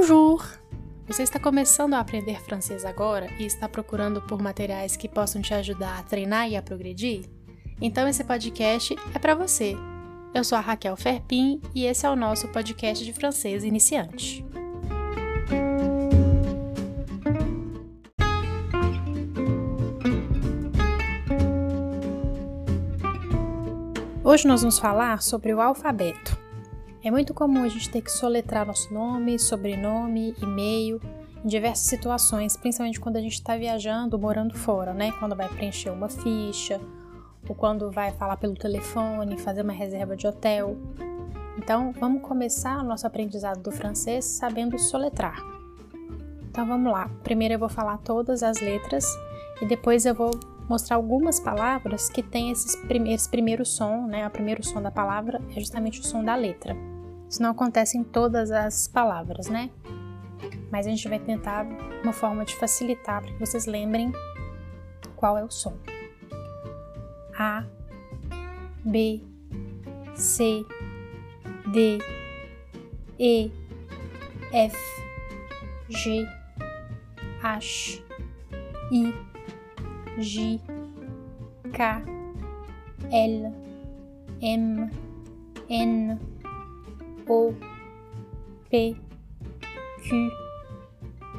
Bonjour! Você está começando a aprender francês agora e está procurando por materiais que possam te ajudar a treinar e a progredir? Então esse podcast é para você. Eu sou a Raquel Ferpin e esse é o nosso podcast de francês iniciante. Hoje nós vamos falar sobre o alfabeto. É muito comum a gente ter que soletrar nosso nome, sobrenome, e-mail em diversas situações, principalmente quando a gente está viajando, morando fora, né? Quando vai preencher uma ficha, ou quando vai falar pelo telefone, fazer uma reserva de hotel. Então, vamos começar o nosso aprendizado do francês sabendo soletrar. Então, vamos lá. Primeiro eu vou falar todas as letras e depois eu vou mostrar algumas palavras que têm esses primeiros, esse primeiro som, né? O primeiro som da palavra é justamente o som da letra. Isso não acontece em todas as palavras, né? Mas a gente vai tentar uma forma de facilitar para que vocês lembrem qual é o som. A, B, C, D, E, F, G, H, I, J, K, L, M, N, O, P, Q,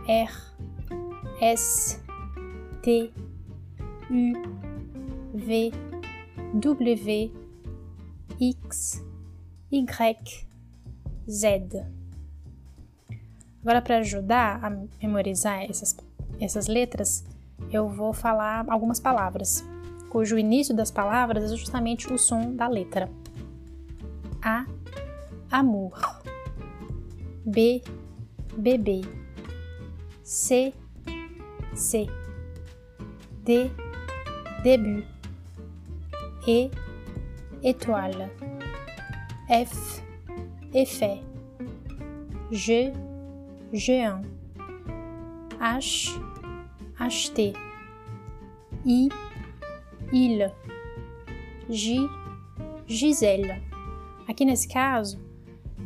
R, S, T, U, V, W, X, Y, Z. Agora, para ajudar a memorizar essas, essas letras, eu vou falar algumas palavras, cujo início das palavras é justamente o som da letra. A, amour. B, bebê. C, C. D, début. E, étoile. F, effet. G, géant. H, acheter. I, il. G, Gisele. Aqui nesse caso,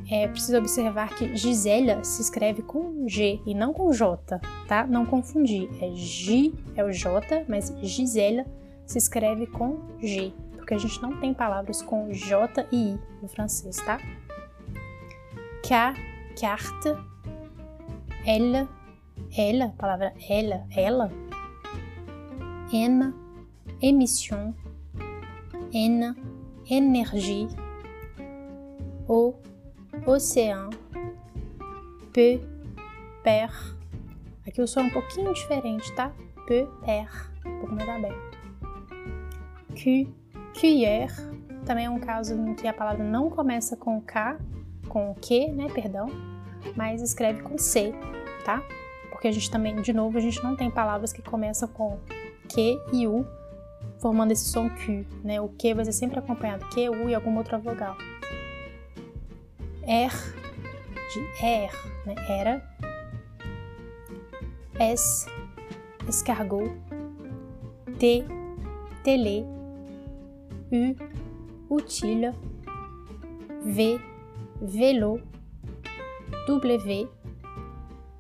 é preciso observar que Gisela se escreve com G e não com J, tá? Não confundir. É G, é o J, mas Gisela se escreve com G, porque a gente não tem palavras com J e I no francês, tá? K, carte. L, ela, palavra ela, ela. N, émission. N, énergie. O, océan. P, père. Aqui o som é um pouquinho diferente, tá? P, père, um pouco mais aberto. Q, cuillère. Também é um caso em que a palavra não começa com K, com Q, né, perdão, mas escreve com C, tá? Porque a gente também, de novo, a gente não tem palavras que começam com Q e U, formando esse som Q, né? O Q vai ser sempre acompanhado Q, U e alguma outra vogal. R, de R, né? Era. S, escargot. T, télé. U, utile. V, vélo. W,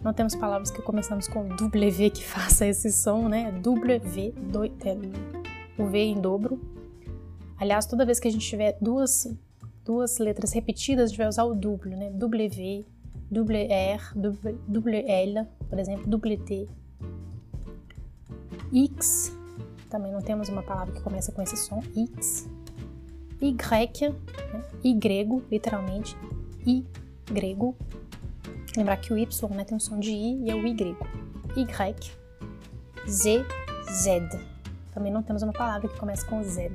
não temos palavras que começamos com W que faça esse som, né? W, do, é, o V em dobro. Aliás, toda vez que a gente tiver duas, duas letras repetidas, a gente vai usar o W, né? W, WR, WL, por exemplo, WT. X, também não temos uma palavra que começa com esse som, X. Y, né? Y, literalmente, I grego. Lembrar que o Y né, tem um som de I e é o Y. Y, Z, Z. Também não temos uma palavra que começa com Z.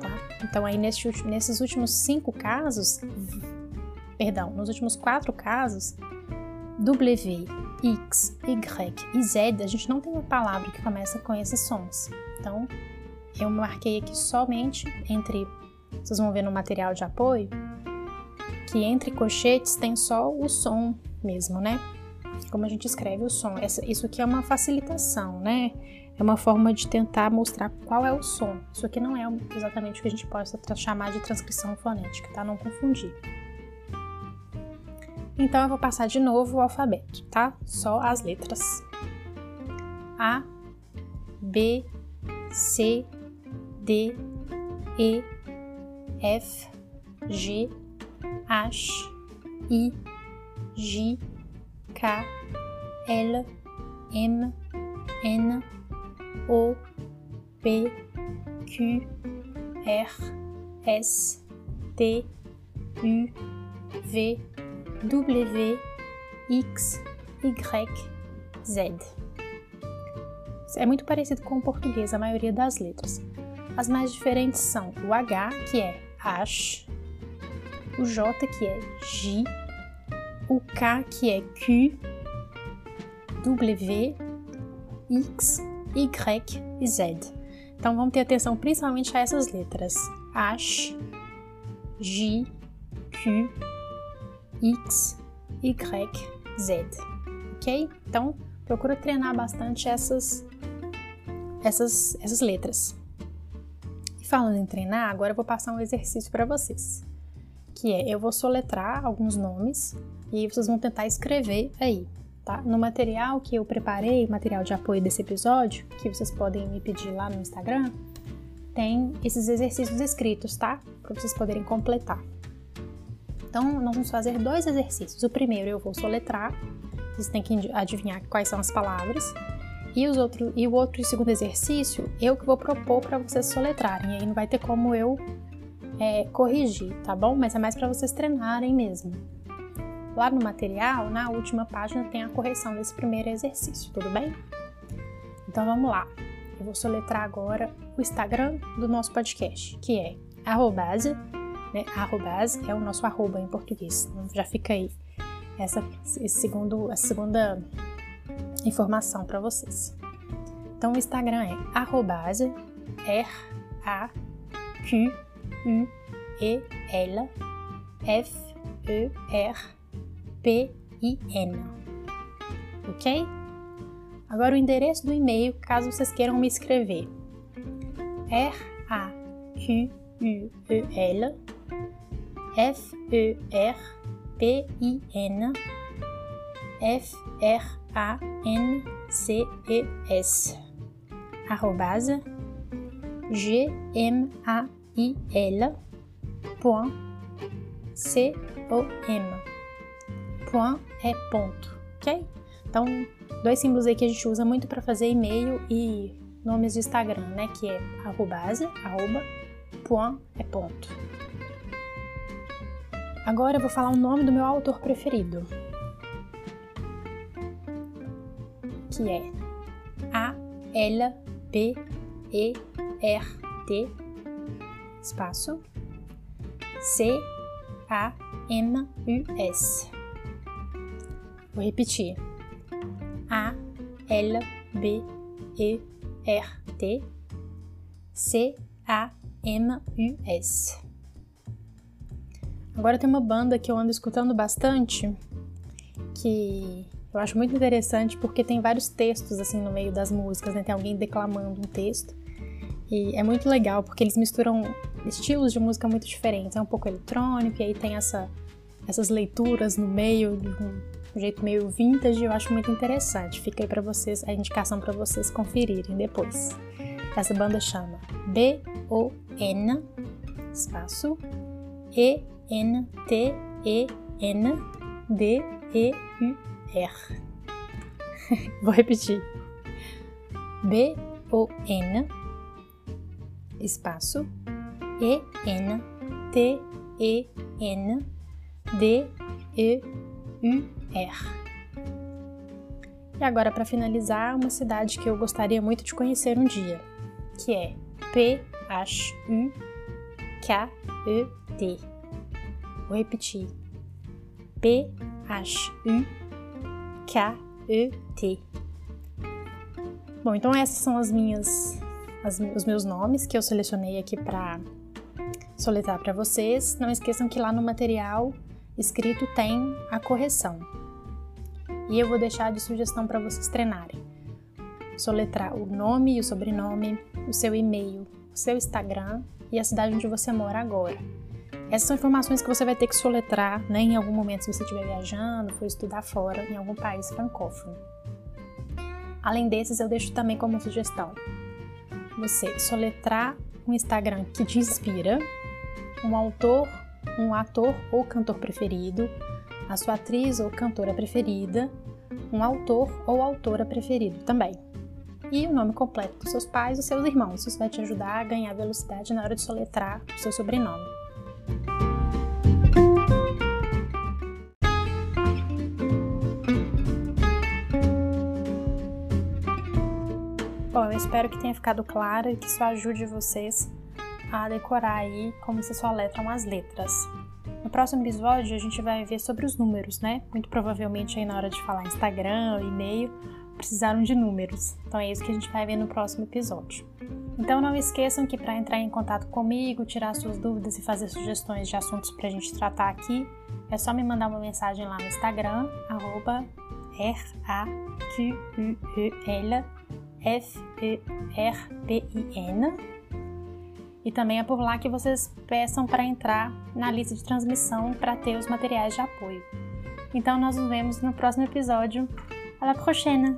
Tá? Então, aí nesse, nesses últimos cinco casos, perdão, nos últimos quatro casos, W, X, Y e Z, a gente não tem uma palavra que começa com esses sons. Então, eu marquei aqui somente entre, vocês vão ver no material de apoio, que entre colchetes tem só o som mesmo, né? Como a gente escreve o som. Essa, isso aqui é uma facilitação, né? É uma forma de tentar mostrar qual é o som. Isso aqui não é exatamente o que a gente possa chamar de transcrição fonética, tá? Não confundir. Então eu vou passar de novo o alfabeto, tá? Só as letras. A, B, C, D, E, F, G, H, I, J, K, L, M, N, O, P, Q, R, S, T, U, V, W, X, Y, Z. É muito parecido com o português, a maioria das letras. As mais diferentes são o H, que é H, o J, que é J, o K, que é Q, W, X, Y e Z. Então vamos ter atenção principalmente a essas letras: H, J, Q, X, Y, Z. Ok? Então procura treinar bastante essas, essas, essas letras. E falando em treinar, agora eu vou passar um exercício para vocês. Que é, eu vou soletrar alguns nomes e vocês vão tentar escrever aí, tá? No material que eu preparei, material de apoio desse episódio, que vocês podem me pedir lá no Instagram, tem esses exercícios escritos, tá? Para vocês poderem completar. Então, nós vamos fazer dois exercícios. O primeiro eu vou soletrar, vocês têm que adivinhar quais são as palavras. E, os outro, e o outro segundo exercício, eu que vou propor para vocês soletrarem. Aí não vai ter como eu é, corrigir, tá bom? Mas é mais para vocês treinarem mesmo. Lá no material, na última página, tem a correção desse primeiro exercício, tudo bem? Então vamos lá. Eu vou soletrar agora o Instagram do nosso podcast, que é arrobase, né? Arrobase é o nosso arroba em português. Então já fica aí essa, esse segundo, segunda informação para vocês. Então o Instagram é arrobase R A Q U E L F E R P I N. Ok? Agora o endereço do e-mail, caso vocês queiram me escrever. R A Q U E L F E R P-I-N F-R-A-N-C-E-S arrobase G-M-A-I-L point C-O-M point é ponto, ok? Então, dois símbolos aí que a gente usa muito para fazer e-mail e nomes de Instagram, né? Que é arrobase, arroba, point é ponto. Agora eu vou falar o nome do meu autor preferido, que é A L B E R T espaço C A M U S. Vou repetir. A L B E R T C A M U S. Agora tem uma banda que eu ando escutando bastante, que eu acho muito interessante porque tem vários textos assim no meio das músicas, né? Tem alguém declamando um texto. E é muito legal porque eles misturam estilos de música muito diferentes. É um pouco eletrônico e aí tem essa, essas leituras no meio de um jeito meio vintage, eu acho muito interessante. Fica aí para vocês a indicação para vocês conferirem depois. Essa banda chama B O N espaço E N-T-E-N-D-E-U-R. Vou repetir. B-O-N espaço E-N-T-E-N-D-E-U-R. E agora, para finalizar, uma cidade que eu gostaria muito de conhecer um dia, que é P-H-U-K-E-T. Vou repetir. P-H-U-K-E-T. Bom, então essas são as minhas, as, os meus nomes que eu selecionei aqui para soletrar para vocês. Não esqueçam que lá no material escrito tem a correção. E eu vou deixar de sugestão para vocês treinarem. Soletrar o nome e o sobrenome, o seu e-mail, o seu Instagram e a cidade onde você mora agora Essas são informações que você vai ter que soletrar né, em algum momento se você estiver viajando, for estudar fora, em algum país francófono. Além desses, eu deixo também como sugestão você soletrar um Instagram que te inspira, um autor, um ator ou cantor preferido, a sua atriz ou cantora preferida, um autor ou autora preferido também. E o nome completo dos seus pais e seus irmãos. Isso vai te ajudar a ganhar velocidade na hora de soletrar o seu sobrenome. Espero que tenha ficado claro e que isso ajude vocês a decorar aí como se soletram as letras. No próximo episódio a gente vai ver sobre os números, né? Muito provavelmente aí na hora de falar Instagram, e-mail, precisaram de números. Então é isso que a gente vai ver no próximo episódio. Então não esqueçam que para entrar em contato comigo, tirar suas dúvidas e fazer sugestões de assuntos para a gente tratar aqui, é só me mandar uma mensagem lá no Instagram, arroba R-A-Q-U-E-L F-E-R-P-I-N. E também é por lá que vocês peçam para entrar na lista de transmissão para ter os materiais de apoio. Então nós nos vemos no próximo episódio. À la prochaine!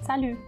Salut